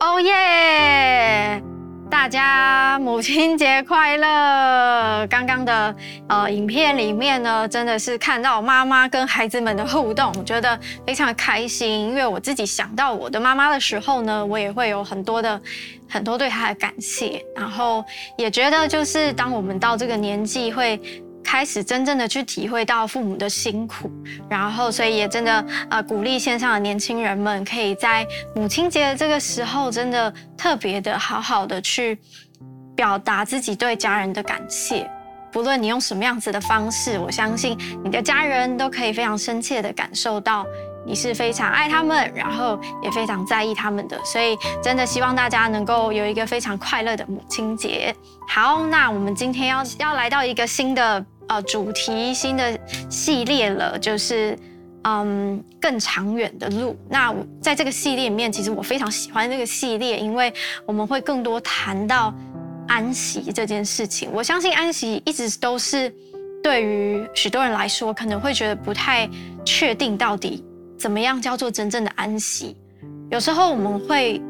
哦耶！大家母亲节快乐！刚刚的呃影片里面呢，真的是看到妈妈跟孩子们的互动，我觉得非常开心。因为我自己想到我的妈妈的时候呢，我也会有很多的很多对她的感谢，然后也觉得就是当我们到这个年纪会。开始真正的去体会到父母的辛苦，然后所以也真的呃鼓励线上的年轻人们，可以在母亲节的这个时候，真的特别的好好的去表达自己对家人的感谢。不论你用什么样子的方式，我相信你的家人都可以非常深切的感受到你是非常爱他们，然后也非常在意他们的。所以真的希望大家能够有一个非常快乐的母亲节。好，那我们今天要要来到一个新的。呃，主题新的系列了，就是嗯更长远的路。那在这个系列里面，其实我非常喜欢这个系列，因为我们会更多谈到安息这件事情。我相信安息一直都是对于许多人来说，可能会觉得不太确定到底怎么样叫做真正的安息。有时候我们会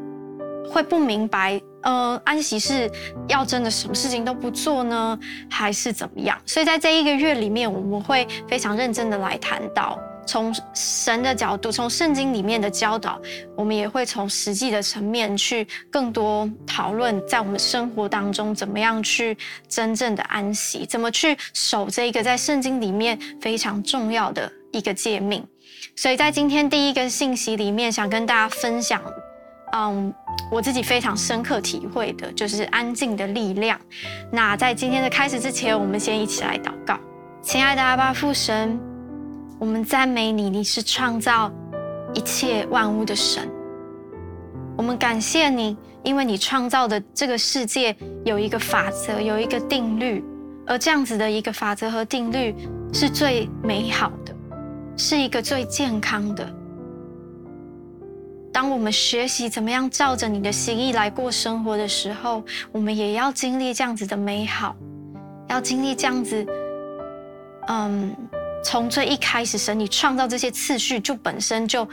会不明白。呃，安息是要真的什么事情都不做呢，还是怎么样？所以在这一个月里面，我们会非常认真的来谈到，从神的角度，从圣经里面的教导，我们也会从实际的层面去更多讨论，在我们生活当中怎么样去真正的安息，怎么去守这一个在圣经里面非常重要的一个诫命。所以在今天第一个信息里面，想跟大家分享。嗯，我自己非常深刻体会的就是安静的力量。那在今天的开始之前，我们先一起来祷告。亲爱的阿爸父神，我们赞美你，你是创造一切万物的神。我们感谢你，因为你创造的这个世界有一个法则，有一个定律，而这样子的一个法则和定律是最美好的，是一个最健康的。当我们学习怎么样照着你的心意来过生活的时候，我们也要经历这样子的美好，要经历这样子，嗯，从最一开始，神你创造这些次序就本身就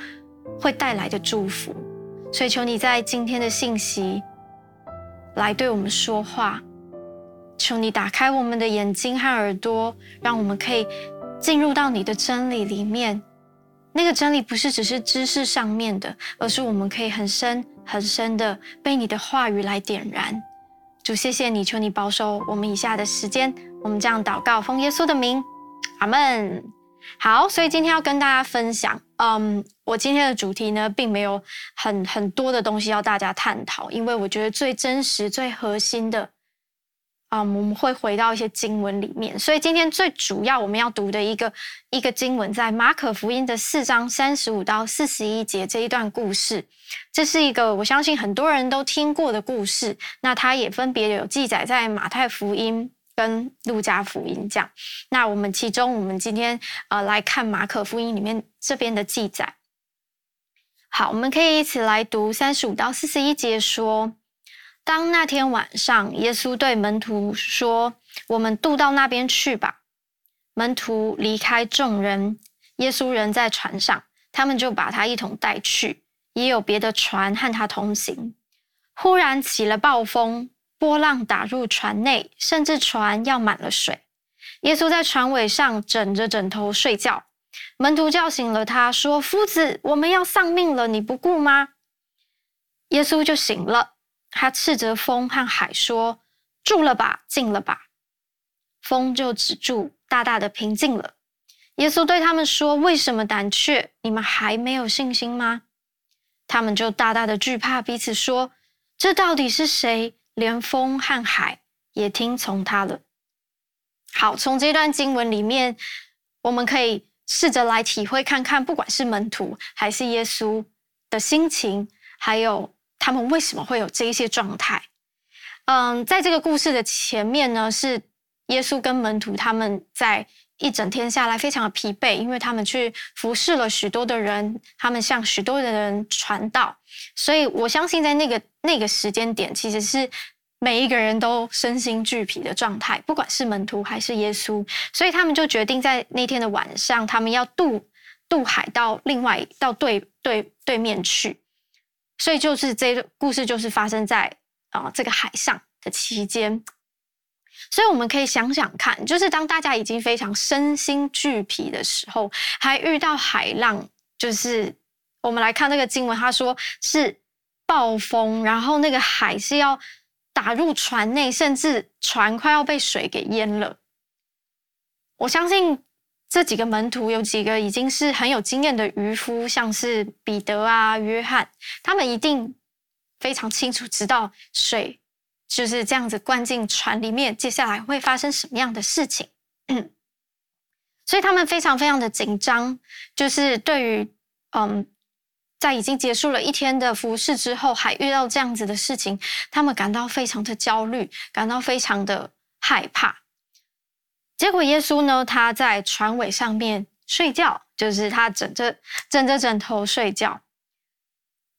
会带来的祝福。所以求你在今天的信息来对我们说话，求你打开我们的眼睛和耳朵，让我们可以进入到你的真理里面。那个真理不是只是知识上面的，而是我们可以很深很深的被你的话语来点燃。主，谢谢你，求你保守我们以下的时间。我们这样祷告，奉耶稣的名，阿门。好，所以今天要跟大家分享，嗯，我今天的主题呢，并没有很很多的东西要大家探讨，因为我觉得最真实、最核心的。啊、我们会回到一些经文里面，所以今天最主要我们要读的一个一个经文，在马可福音的四章三十五到四十一节这一段故事，这是一个我相信很多人都听过的故事。那它也分别有记载在马太福音跟路加福音这样。那我们其中，我们今天呃来看马可福音里面这边的记载。好，我们可以一起来读三十五到四十一节说。当那天晚上，耶稣对门徒说：“我们渡到那边去吧。”门徒离开众人，耶稣人在船上，他们就把他一同带去。也有别的船和他同行。忽然起了暴风，波浪打入船内，甚至船要满了水。耶稣在船尾上枕着枕头睡觉。门徒叫醒了他，说：“夫子，我们要丧命了，你不顾吗？”耶稣就醒了。他斥责风和海说：“住了吧，静了吧。”风就止住，大大的平静了。耶稣对他们说：“为什么胆怯？你们还没有信心吗？”他们就大大的惧怕，彼此说：“这到底是谁？连风和海也听从他了。”好，从这段经文里面，我们可以试着来体会看看，不管是门徒还是耶稣的心情，还有。他们为什么会有这一些状态？嗯，在这个故事的前面呢，是耶稣跟门徒他们在一整天下来非常的疲惫，因为他们去服侍了许多的人，他们向许多的人传道，所以我相信在那个那个时间点，其实是每一个人都身心俱疲的状态，不管是门徒还是耶稣，所以他们就决定在那天的晚上，他们要渡渡海到另外到对对对面去。所以就是这故事就是发生在啊、这个海上的期间。所以我们可以想想看，就是当大家已经非常身心俱疲的时候，还遇到海浪，就是我们来看那个经文，他说是暴风，然后那个海是要打入船内，甚至船快要被水给淹了。我相信这几个门徒有几个已经是很有经验的渔夫，像是彼得啊、约翰，他们一定非常清楚知道水。就是这样子灌进船里面，接下来会发生什么样的事情？所以他们非常非常的紧张，就是对于嗯，在已经结束了一天的服事之后，还遇到这样子的事情，他们感到非常的焦虑，感到非常的害怕。结果耶稣呢，他在船尾上面睡觉，就是他枕着枕着枕头睡觉，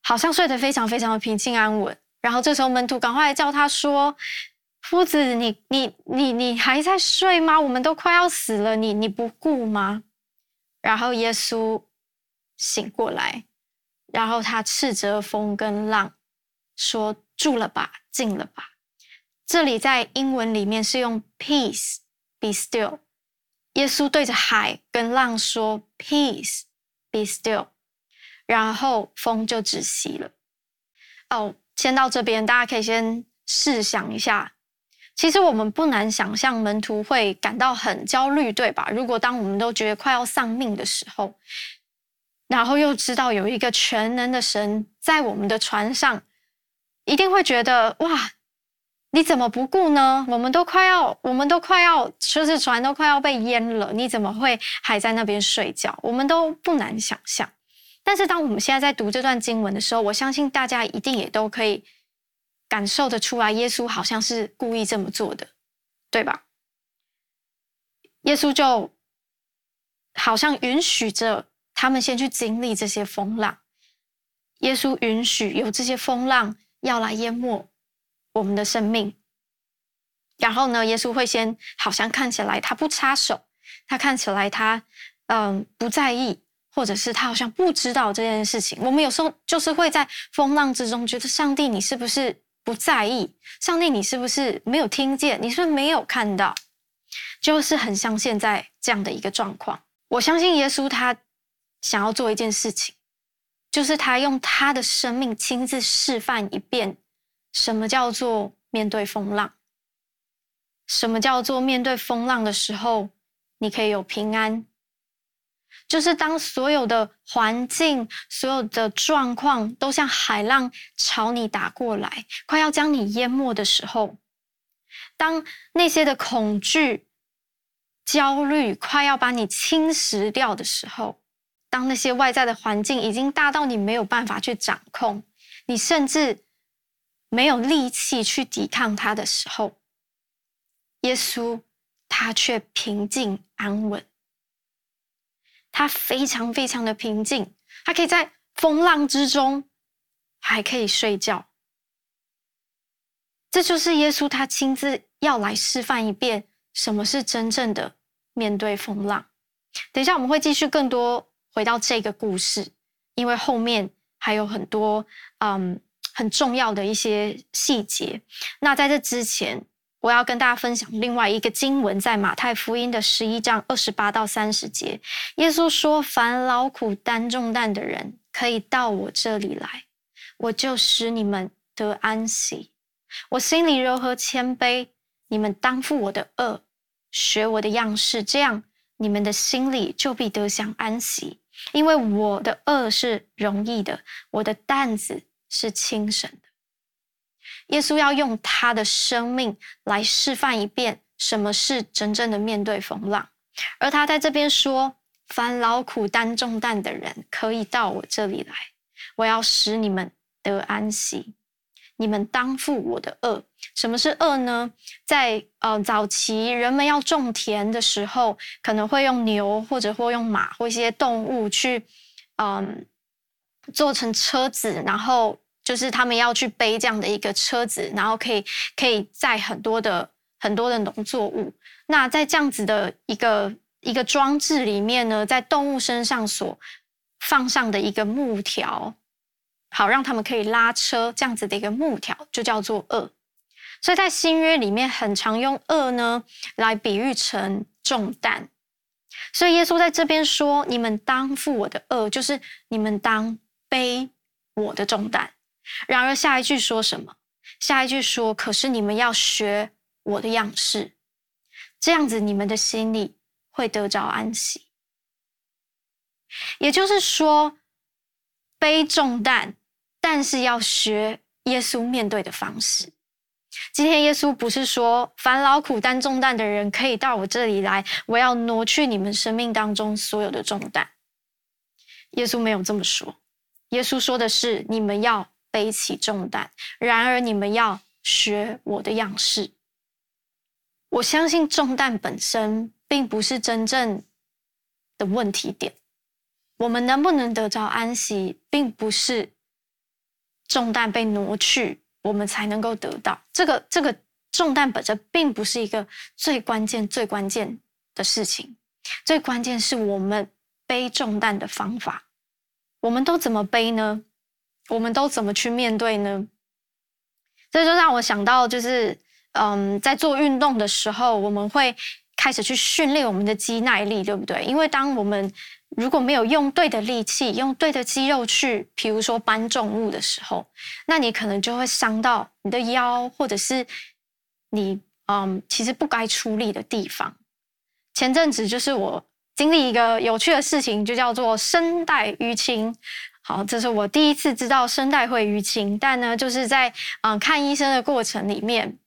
好像睡得非常非常的平静安稳。然后这时候门徒赶快来叫他说：“夫子，你你你你还在睡吗？我们都快要死了，你你不顾吗？”然后耶稣醒过来，然后他斥责风跟浪，说：“住了吧，静了吧。”这里在英文里面是用 “peace be still”。耶稣对着海跟浪说：“peace be still”，然后风就止息了。哦。先到这边，大家可以先试想一下。其实我们不难想象，门徒会感到很焦虑，对吧？如果当我们都觉得快要丧命的时候，然后又知道有一个全能的神在我们的船上，一定会觉得哇，你怎么不顾呢？我们都快要，我们都快要，就是船都快要被淹了，你怎么会还在那边睡觉？我们都不难想象。但是，当我们现在在读这段经文的时候，我相信大家一定也都可以感受得出来，耶稣好像是故意这么做的，对吧？耶稣就好像允许着他们先去经历这些风浪，耶稣允许有这些风浪要来淹没我们的生命，然后呢，耶稣会先好像看起来他不插手，他看起来他嗯不在意。或者是他好像不知道这件事情，我们有时候就是会在风浪之中觉得上帝，你是不是不在意？上帝，你是不是没有听见？你是不是没有看到？就是很像现在这样的一个状况。我相信耶稣他想要做一件事情，就是他用他的生命亲自示范一遍，什么叫做面对风浪，什么叫做面对风浪的时候，你可以有平安。就是当所有的环境、所有的状况都像海浪朝你打过来，快要将你淹没的时候，当那些的恐惧、焦虑快要把你侵蚀掉的时候，当那些外在的环境已经大到你没有办法去掌控，你甚至没有力气去抵抗它的时候，耶稣他却平静安稳。他非常非常的平静，他可以在风浪之中还可以睡觉。这就是耶稣他亲自要来示范一遍什么是真正的面对风浪。等一下我们会继续更多回到这个故事，因为后面还有很多嗯很重要的一些细节。那在这之前。我要跟大家分享另外一个经文，在马太福音的十一章二十八到三十节，耶稣说：“凡劳苦担重担的人，可以到我这里来，我就使你们得安息。我心里柔和谦卑，你们当负我的轭，学我的样式，这样你们的心里就必得享安息。因为我的轭是容易的，我的担子是轻省的。”耶稣要用他的生命来示范一遍什么是真正的面对风浪，而他在这边说：“凡劳苦担重担的人，可以到我这里来，我要使你们得安息。你们当负我的轭。什么是轭呢？在呃早期人们要种田的时候，可能会用牛或者或用马或一些动物去嗯、做成车子，然后。就是他们要去背这样的一个车子，然后可以可以载很多的很多的农作物。那在这样子的一个一个装置里面呢，在动物身上所放上的一个木条，好让他们可以拉车这样子的一个木条，就叫做轭。所以在新约里面，很常用轭呢来比喻成重担。所以耶稣在这边说：“你们当负我的轭，就是你们当背我的重担。”然而下一句说什么？下一句说：“可是你们要学我的样式，这样子你们的心里会得着安息。”也就是说，背重担，但是要学耶稣面对的方式。今天耶稣不是说，烦劳苦担重担的人可以到我这里来，我要挪去你们生命当中所有的重担。耶稣没有这么说，耶稣说的是你们要背起重担，然而你们要学我的样式。我相信重担本身并不是真正的问题点，我们能不能得着安息，并不是重担被挪去。我们才能够得到这个这个重担本身，并不是一个最关键最关键的事情。最关键是我们背重担的方法。我们都怎么背呢？我们都怎么去面对呢？这就让我想到，就是嗯，在做运动的时候，我们会开始去训练我们的肌耐力，对不对？因为当我们如果没有用对的力气，用对的肌肉去，比如说搬重物的时候，那你可能就会伤到你的腰，或者是你嗯，其实不该出力的地方。前阵子就是我经历一个有趣的事情，就叫做声带淤青。好，这是我第一次知道声带会淤青，但呢，就是在嗯看医生的过程里面。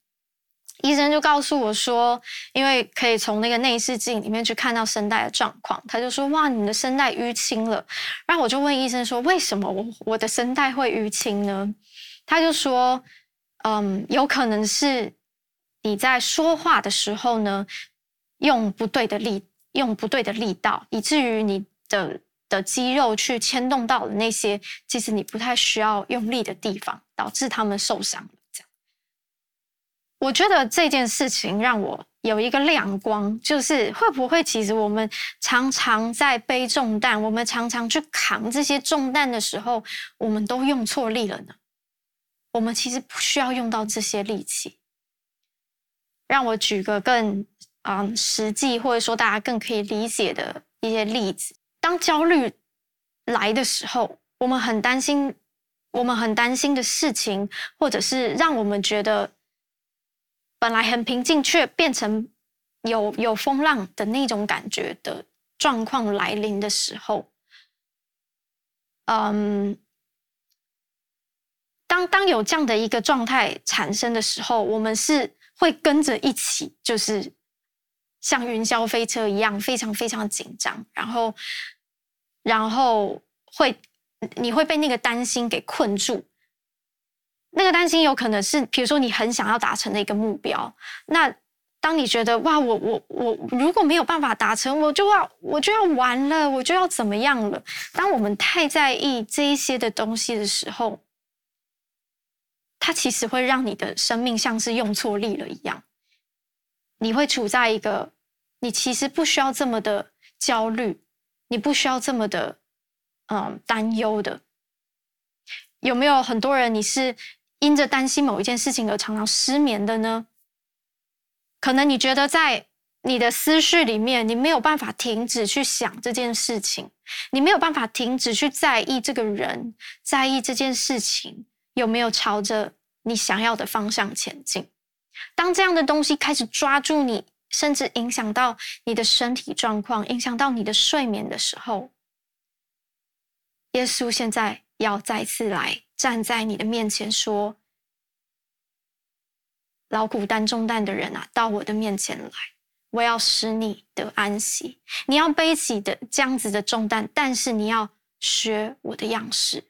医生就告诉我说，因为可以从那个内视镜里面去看到声带的状况，他就说：“哇，你的声带淤青了。”然后我就问医生说：“为什么我我的声带会淤青呢？”他就说：“嗯，有可能是你在说话的时候呢，用不对的力，用不对的力道，以至于你的的肌肉去牵动到了那些其实你不太需要用力的地方，导致他们受伤。”这样我觉得这件事情让我有一个亮光，就是会不会其实我们常常在背重担，我们常常去扛这些重担的时候，我们都用错力了呢？我们其实不需要用到这些力气。让我举个更嗯实际，或者说大家更可以理解的一些例子。当焦虑来的时候，我们很担心，我们很担心的事情，或者是让我们觉得。本来很平静，却变成有有风浪的那种感觉的状况来临的时候，嗯，当当有这样的一个状态产生的时候，我们是会跟着一起，就是像云霄飞车一样，非常非常紧张，然后，然后会你会被那个担心给困住。那个担心有可能是，比如说你很想要达成的一个目标。那当你觉得哇，我我我如果没有办法达成，我就要我就要完了，我就要怎么样了？当我们太在意这一些的东西的时候，它其实会让你的生命像是用错力了一样。你会处在一个你其实不需要这么的焦虑，你不需要这么的嗯担忧的。有没有很多人你是？因着担心某一件事情而常常失眠的呢？可能你觉得在你的思绪里面，你没有办法停止去想这件事情，你没有办法停止去在意这个人，在意这件事情有没有朝着你想要的方向前进。当这样的东西开始抓住你，甚至影响到你的身体状况，影响到你的睡眠的时候，耶稣现在要再次来。站在你的面前说：“劳苦担重担的人啊，到我的面前来，我要使你得安息。你要背起的这样子的重担，但是你要学我的样式。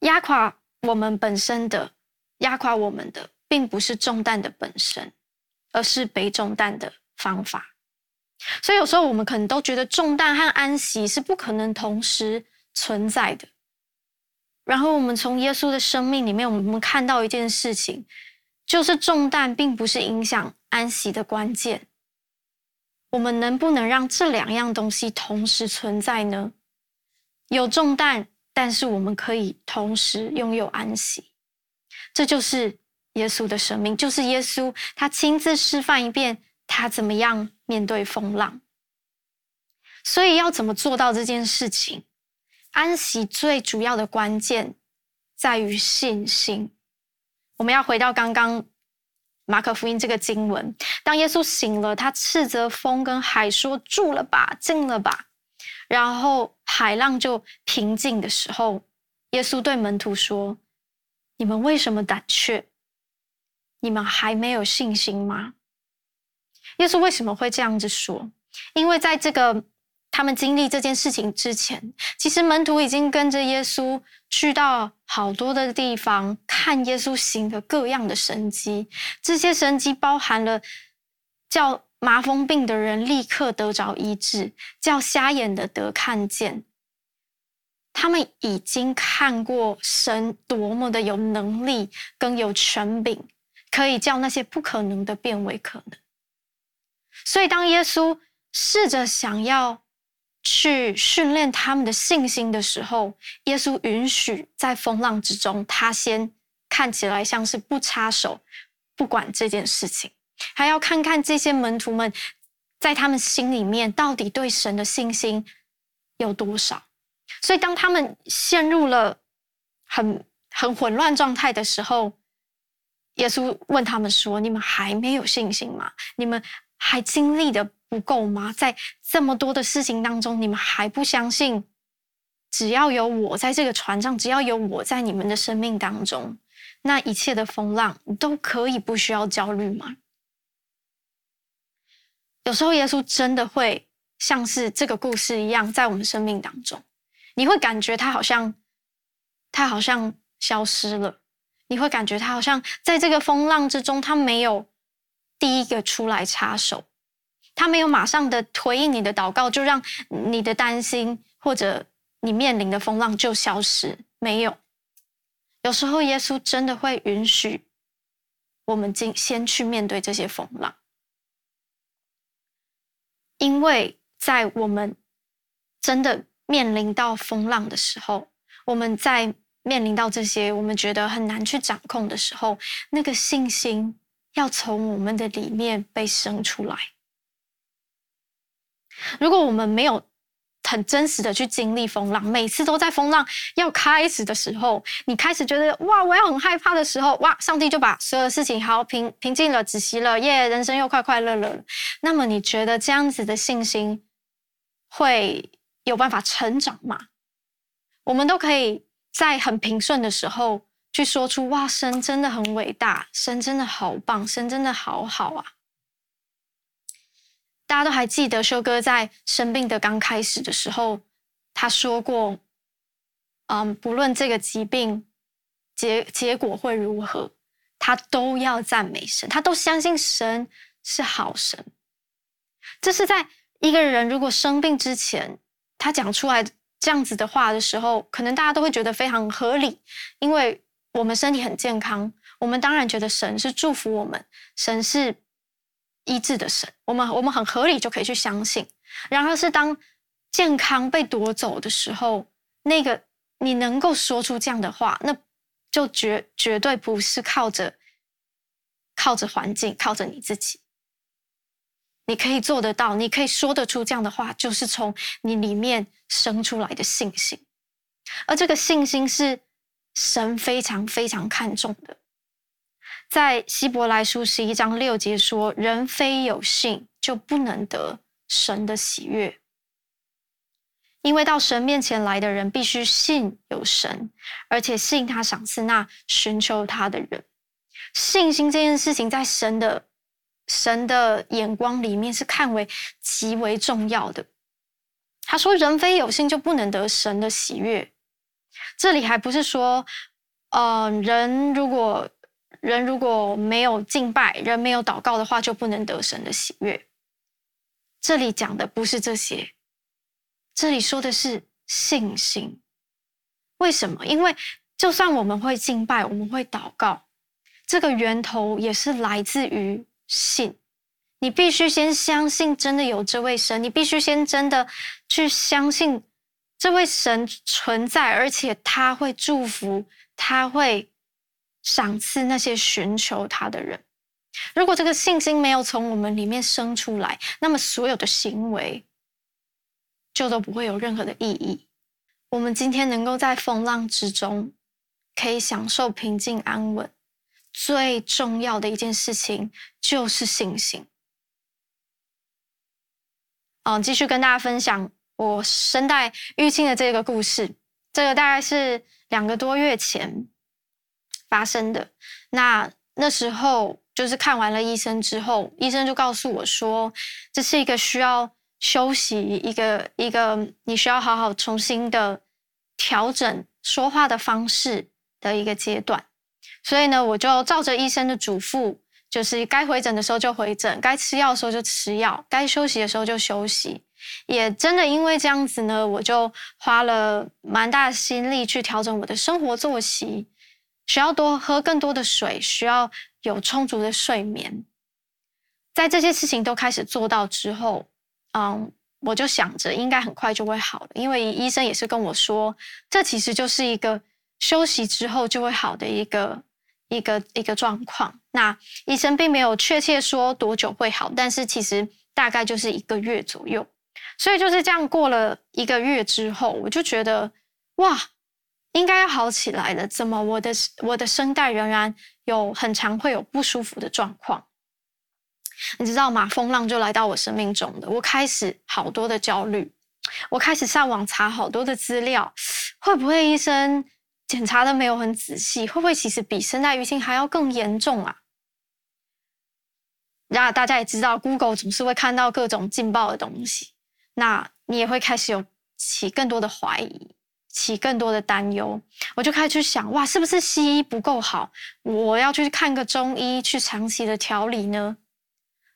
压垮我们本身的，压垮我们的，并不是重担的本身，而是背重担的方法。所以有时候我们可能都觉得重担和安息是不可能同时存在的。”然后我们从耶稣的生命里面，我们看到一件事情，就是重担并不是影响安息的关键。我们能不能让这两样东西同时存在呢？有重担，但是我们可以同时拥有安息。这就是耶稣的生命，就是耶稣他亲自示范一遍他怎么样面对风浪。所以要怎么做到这件事情？安息最主要的关键在于信心。我们要回到刚刚马可福音这个经文，当耶稣醒了，他斥责风跟海说：“住了吧，静了吧。”然后海浪就平静的时候，耶稣对门徒说：“你们为什么胆怯？你们还没有信心吗？”耶稣为什么会这样子说？因为在这个他们经历这件事情之前，其实门徒已经跟着耶稣去到好多的地方，看耶稣行的各样的神迹。这些神迹包含了叫麻风病的人立刻得着医治，叫瞎眼的得看见。他们已经看过神多么的有能力，跟有权柄，可以叫那些不可能的变为可能。所以，当耶稣试着想要去训练他们的信心的时候，耶稣允许在风浪之中，他先看起来像是不插手、不管这件事情，还要看看这些门徒们在他们心里面到底对神的信心有多少。所以，当他们陷入了很很混乱状态的时候，耶稣问他们说：“你们还没有信心吗？你们还经历的？”不够吗？在这么多的事情当中，你们还不相信？只要有我在这个船上，只要有我在你们的生命当中，那一切的风浪都可以不需要焦虑吗？有时候耶稣真的会像是这个故事一样，在我们生命当中，你会感觉他好像他好像消失了，你会感觉他好像在这个风浪之中，他没有第一个出来插手。他没有马上的回应你的祷告，就让你的担心或者你面临的风浪就消失。没有，有时候耶稣真的会允许我们先先去面对这些风浪，因为在我们真的面临到风浪的时候，我们在面临到这些我们觉得很难去掌控的时候，那个信心要从我们的里面被生出来。如果我们没有很真实的去经历风浪，每次都在风浪要开始的时候，你开始觉得哇，我要很害怕的时候，哇，上帝就把所有的事情好平平静了，止息了，耶，人生又快快乐乐了。那么你觉得这样子的信心会有办法成长吗？我们都可以在很平顺的时候去说出哇，神真的很伟大，神真的好棒，神真的好好啊。大家都还记得修哥在生病的刚开始的时候，他说过：“嗯，不论这个疾病结结果会如何，他都要赞美神，他都相信神是好神。”这是在一个人如果生病之前，他讲出来这样子的话的时候，可能大家都会觉得非常合理，因为我们身体很健康，我们当然觉得神是祝福我们，神是。医治的神，我们我们很合理就可以去相信。然而，是当健康被夺走的时候，那个你能够说出这样的话，那就绝绝对不是靠着靠着环境，靠着你自己。你可以做得到，你可以说得出这样的话，就是从你里面生出来的信心。而这个信心是神非常非常看重的。在希伯来书十一章六节说：“人非有信，就不能得神的喜悦。因为到神面前来的人，必须信有神，而且信他赏赐那寻求他的人。信心这件事情，在神的神的眼光里面是看为极为重要的。他说：‘人非有信，就不能得神的喜悦。’这里还不是说，呃，人如果……人如果没有敬拜，人没有祷告的话，就不能得神的喜悦。这里讲的不是这些，这里说的是信心。为什么？因为就算我们会敬拜，我们会祷告，这个源头也是来自于信。你必须先相信真的有这位神，你必须先真的去相信这位神存在，而且他会祝福，他会赏赐那些寻求他的人。如果这个信心没有从我们里面生出来，那么所有的行为就都不会有任何的意义。我们今天能够在风浪之中可以享受平静安稳，最重要的一件事情就是信心。嗯，继续跟大家分享我声带淤青的这个故事。这个大概是两个多月前发生的。那那时候。就是看完了医生之后，医生就告诉我说，这是一个需要休息，一个一个你需要好好重新的调整说话的方式的一个阶段。所以呢，我就照着医生的嘱咐，就是该回诊的时候就回诊，该吃药的时候就吃药，该休息的时候就休息。也真的因为这样子呢，我就花了蛮大心力去调整我的生活作息，需要多喝更多的水，需要。有充足的睡眠，在这些事情都开始做到之后，嗯，我就想着应该很快就会好了，因为医生也是跟我说，这其实就是一个休息之后就会好的一个一个一个状况。那医生并没有确切说多久会好，但是其实大概就是一个月左右。所以就是这样过了一个月之后，我就觉得哇，应该要好起来了。怎么我的我的声带仍然有很常会有不舒服的状况，你知道吗？风浪就来到我生命中的，我开始好多的焦虑，我开始上网查好多的资料，会不会医生检查的没有很仔细？会不会其实比声带淤青还要更严重啊？然后大家也知道，Google 总是会看到各种劲爆的东西，那你也会开始有起更多的怀疑。起更多的担忧，我就开始去想，哇，是不是西医不够好？我要去看个中医，去长期的调理呢？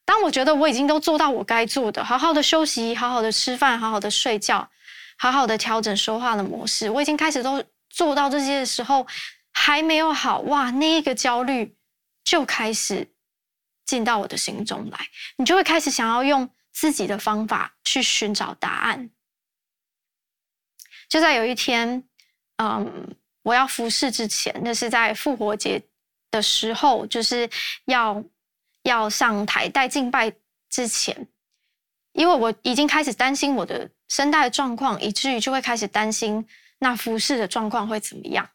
当我觉得我已经都做到我该做的，好好的休息，好好的吃饭，好好的睡觉，好好的调整说话的模式，我已经开始都做到这些的时候，还没有好，哇，那一个焦虑就开始进到我的心中来，你就会开始想要用自己的方法去寻找答案。就在有一天，嗯，我要服侍之前，那是在复活节的时候，就是要要上台带敬拜之前，因为我已经开始担心我的声带的状况，以至于就会开始担心那服侍的状况会怎么样。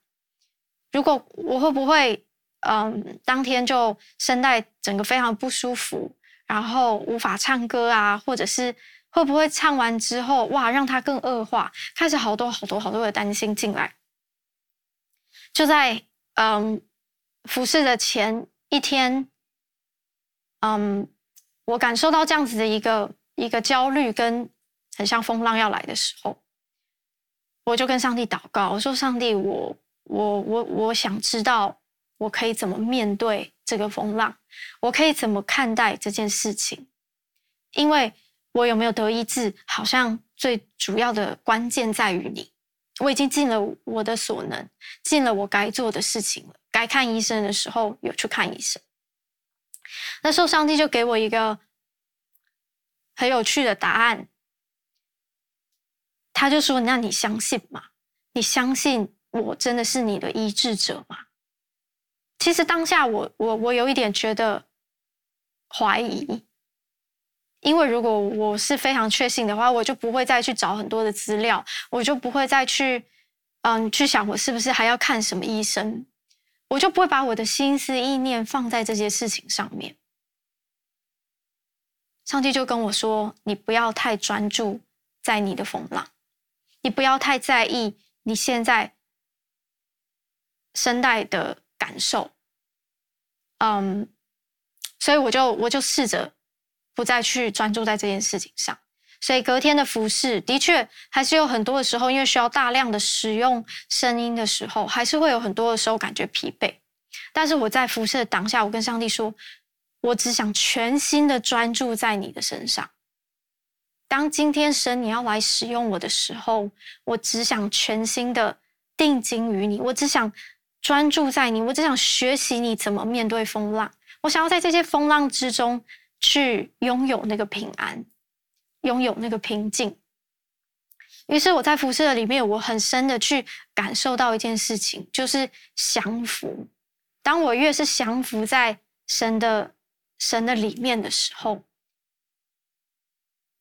如果我会不会，嗯，当天就声带整个非常不舒服，然后无法唱歌啊，或者是。会不会唱完之后，哇，让他更恶化？开始好多好多好多的担心进来。就在嗯服侍的前一天，嗯，我感受到这样子的一个一个焦虑，跟很像风浪要来的时候，我就跟上帝祷告，我说：“上帝，我我我我想知道我可以怎么面对这个风浪，我可以怎么看待这件事情，因为。”我有没有得医治？好像最主要的关键在于你。我已经尽了我的所能，尽了我该做的事情了。该看医生的时候有去看医生。那时候上帝就给我一个很有趣的答案，他就说：“那你相信吗？你相信我真的是你的医治者吗？”其实当下我我我有一点觉得怀疑。因为如果我是非常确信的话，我就不会再去找很多的资料，我就不会再去，嗯，去想我是不是还要看什么医生，我就不会把我的心思意念放在这些事情上面。上帝就跟我说：“你不要太专注在你的风浪，你不要太在意你现在声带的感受。”嗯，所以我就我就试着。不再去专注在这件事情上，所以隔天的服侍的确还是有很多的时候，因为需要大量的使用声音的时候，还是会有很多的时候感觉疲惫。但是我在服侍的当下，我跟上帝说，我只想全心的专注在你的身上。当今天神你要来使用我的时候，我只想全心的定睛于你，我只想专注在你，我只想学习你怎么面对风浪，我想要在这些风浪之中。去拥有那个平安，拥有那个平静。于是我在服侍的里面，我很深的去感受到一件事情，就是降服。当我越是降服在神的神的里面的时候，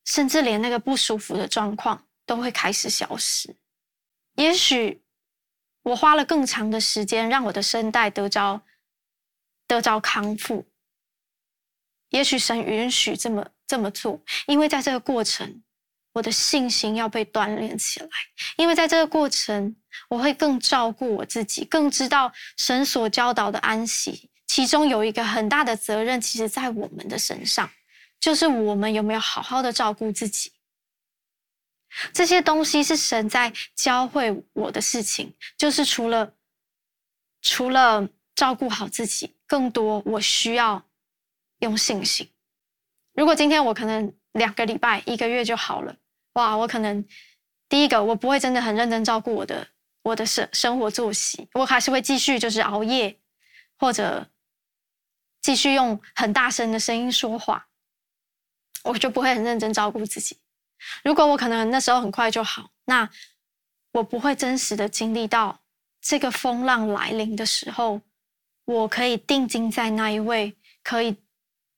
甚至连那个不舒服的状况都会开始消失。也许我花了更长的时间，让我的声带得着得着康复。也许神允许这么这么做，因为在这个过程，我的信心要被锻炼起来。因为在这个过程，我会更照顾我自己，更知道神所教导的安息，其中有一个很大的责任，其实在我们的身上，就是我们有没有好好的照顾自己。这些东西是神在教会我的事情，就是除了除了照顾好自己，更多我需要。用信心。如果今天我可能两个礼拜、一个月就好了，哇！我可能第一个我不会真的很认真照顾我的我的生生活作息，我还是会继续就是熬夜，或者继续用很大声的声音说话，我就不会很认真照顾自己。如果我可能那时候很快就好，那我不会真实的经历到这个风浪来临的时候，我可以定睛在那一位可以。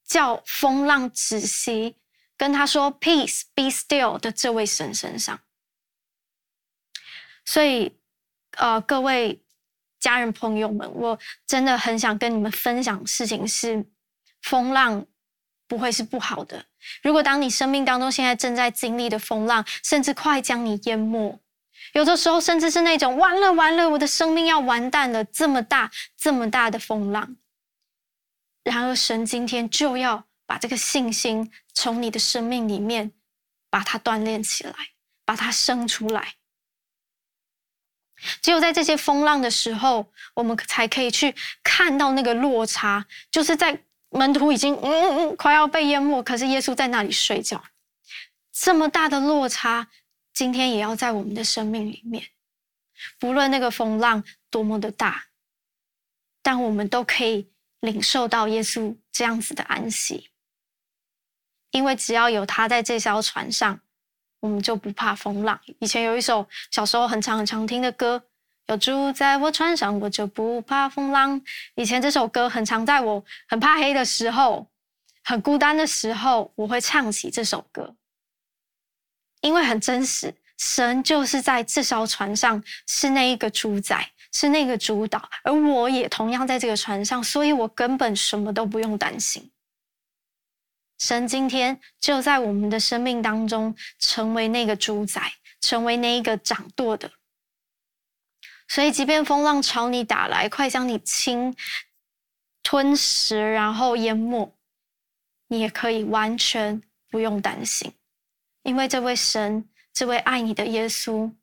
叫风浪止息，跟他说 “Peace, be still” 的这位神身上。所以，呃，各位家人朋友们，我真的很想跟你们分享事情是：风浪不会是不好的。如果当你生命当中现在正在经历的风浪，甚至快将你淹没，有的时候甚至是那种完了完了，我的生命要完蛋了，这么大这么大的风浪。然而，神今天就要把这个信心从你的生命里面把它锻炼起来，把它生出来。只有在这些风浪的时候，我们才可以去看到那个落差，就是在门徒已经嗯嗯快要被淹没，可是耶稣在那里睡觉。这么大的落差，今天也要在我们的生命里面，不论那个风浪多么的大，但我们都可以。领受到耶稣这样子的安息，因为只要有他在这艘船上，我们就不怕风浪。以前有一首小时候很常很常听的歌，有主在我船上，我就不怕风浪。以前这首歌很常在我很怕黑的时候、很孤单的时候，我会唱起这首歌，因为很真实，神就是在这艘船上，是那一个主宰。是那个主导，而我也同样在这个船上，所以我根本什么都不用担心。神今天就在我们的生命当中，成为那个主宰，成为那一个掌舵的。所以，即便风浪朝你打来，快将你侵吞噬，然后淹没，你也可以完全不用担心，因为这位神，这位爱你的耶稣。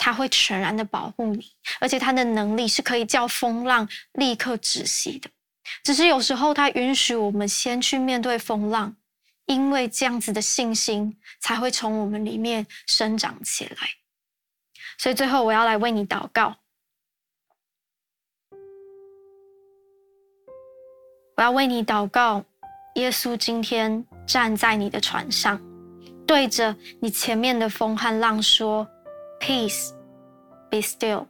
他会全然的保护你，而且他的能力是可以叫风浪立刻止息的。只是有时候他允许我们先去面对风浪，因为这样子的信心才会从我们里面生长起来。所以最后我要来为你祷告，我要为你祷告。耶稣今天站在你的船上，对着你前面的风和浪说。Peace, be still。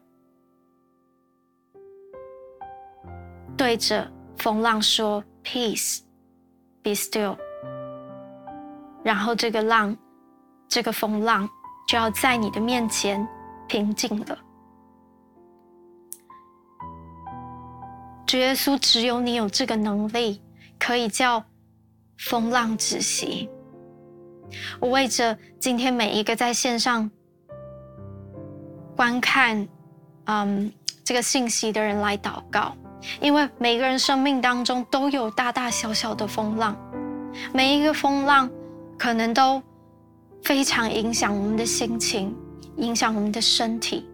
对着风浪说：“Peace, be still。”然后这个浪，这个风浪就要在你的面前平静了。主耶稣，只有你有这个能力，可以叫风浪止息。我为着今天每一个在线上。观看，嗯，这个信息的人来祷告，因为每个人生命当中都有大大小小的风浪，每一个风浪可能都非常影响我们的心情，影响我们的身体。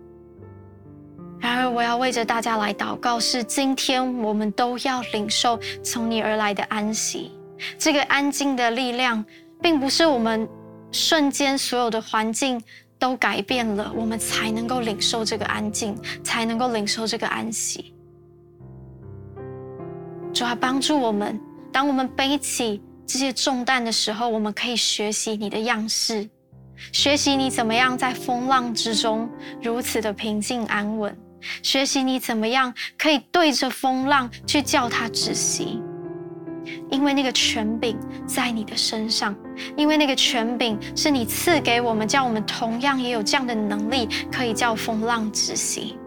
然而，我要为着大家来祷告，是今天我们都要领受从你而来的安息。这个安静的力量，并不是我们瞬间所有的环境。都改变了，我们才能够领受这个安静，才能够领受这个安息。主啊，帮助我们，当我们背起这些重担的时候，我们可以学习你的样式，学习你怎么样在风浪之中如此的平静安稳，学习你怎么样可以对着风浪去叫它止息，因为那个权柄在你的身上，因为那个权柄是你赐给我们，叫我们同样也有这样的能力，可以叫风浪止息。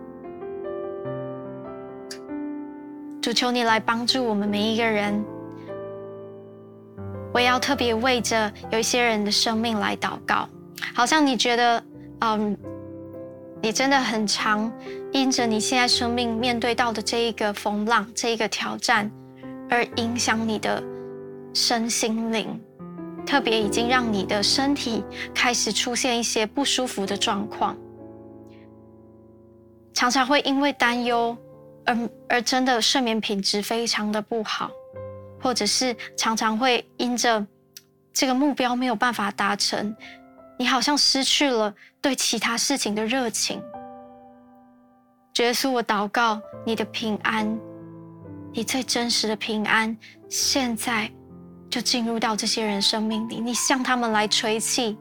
主求你来帮助我们每一个人。我也要特别为着有一些人的生命来祷告。好像你觉得，嗯，你真的很常因着你现在生命面对到的这一个风浪、这一个挑战，而影响你的身心灵，特别已经让你的身体开始出现一些不舒服的状况，常常会因为担忧而而真的睡眠品质非常的不好，或者是常常会因着这个目标没有办法达成。你好像失去了对其他事情的热情。耶稣，我祷告你的平安，你最真实的平安，现在就进入到这些人生命里，你向他们来吹气，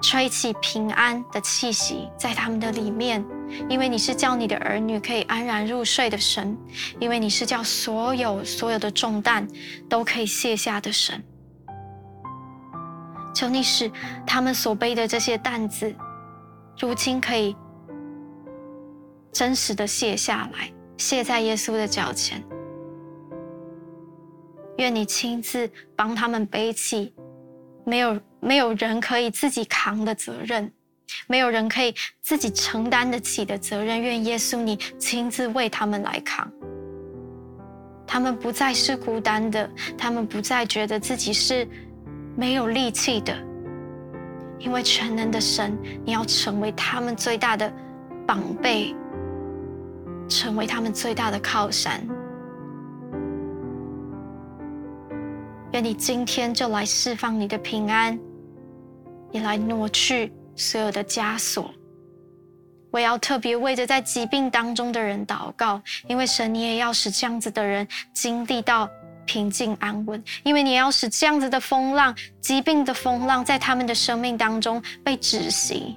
吹起平安的气息在他们的里面，因为你是叫你的儿女可以安然入睡的神，因为你是叫所有所有的重担都可以卸下的神。求你使他们所背的这些担子，如今可以真实的卸下来，卸在耶稣的脚前。愿你亲自帮他们背起没有没有人可以自己扛的责任，没有人可以自己承担得起的责任。愿耶稣你亲自为他们来扛，他们不再是孤单的，他们不再觉得自己是。没有力气的，因为全能的神，你要成为他们最大的膀臂，成为他们最大的靠山。愿你今天就来释放你的平安，你来挪去所有的枷锁。我要特别为着在疾病当中的人祷告，因为神，你也要使这样子的人经历到。平静安稳，因为你要使这样子的风浪、疾病的风浪，在他们的生命当中被止息。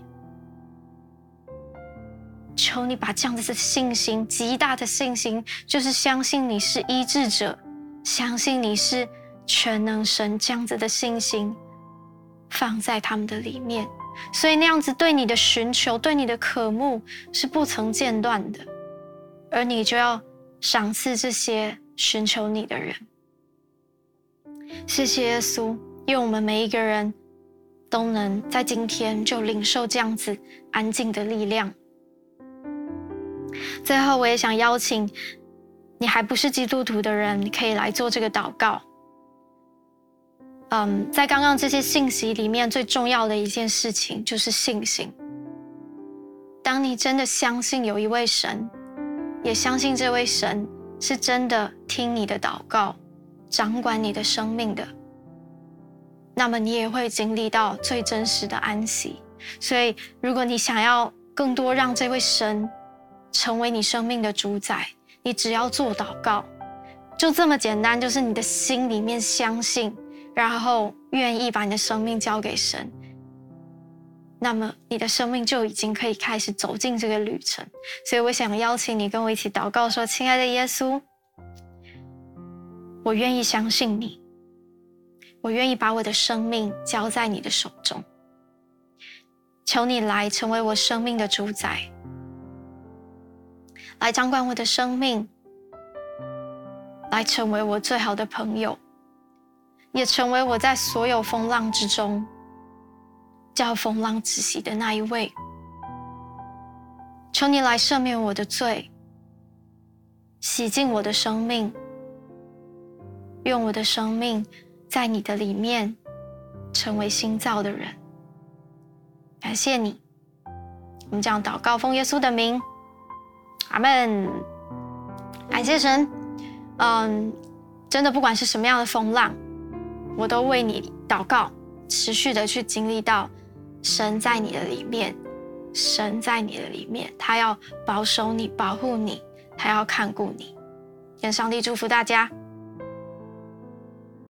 求你把这样子的信心、极大的信心，就是相信你是医治者，相信你是全能神，这样子的信心放在他们的里面。所以那样子对你的寻求、对你的渴慕是不曾间断的，而你就要赏赐这些寻求你的人。谢谢耶稣，愿我们每一个人都能在今天就领受这样子安静的力量。最后，我也想邀请你还不是基督徒的人，可以来做这个祷告。嗯，在刚刚这些信息里面，最重要的一件事情就是信心。当你真的相信有一位神，也相信这位神是真的听你的祷告。掌管你的生命的，那么你也会经历到最真实的安息。所以，如果你想要更多让这位神成为你生命的主宰，你只要做祷告，就这么简单，就是你的心里面相信，然后愿意把你的生命交给神，那么你的生命就已经可以开始走进这个旅程。所以，我想邀请你跟我一起祷告说：“亲爱的耶稣。”我愿意相信你，我愿意把我的生命交在你的手中。求你来成为我生命的主宰，来掌管我的生命，来成为我最好的朋友，也成为我在所有风浪之中叫风浪止息的那一位。求你来赦免我的罪，洗净我的生命。用我的生命在你的里面成为新造的人，感谢你。我们这样祷告，奉耶稣的名，阿门。感谢神，嗯，真的不管是什么样的风浪，我都为你祷告，持续的去经历到神在你的里面，神在你的里面，他要保守你，保护你，他要看顾你。愿上帝祝福大家。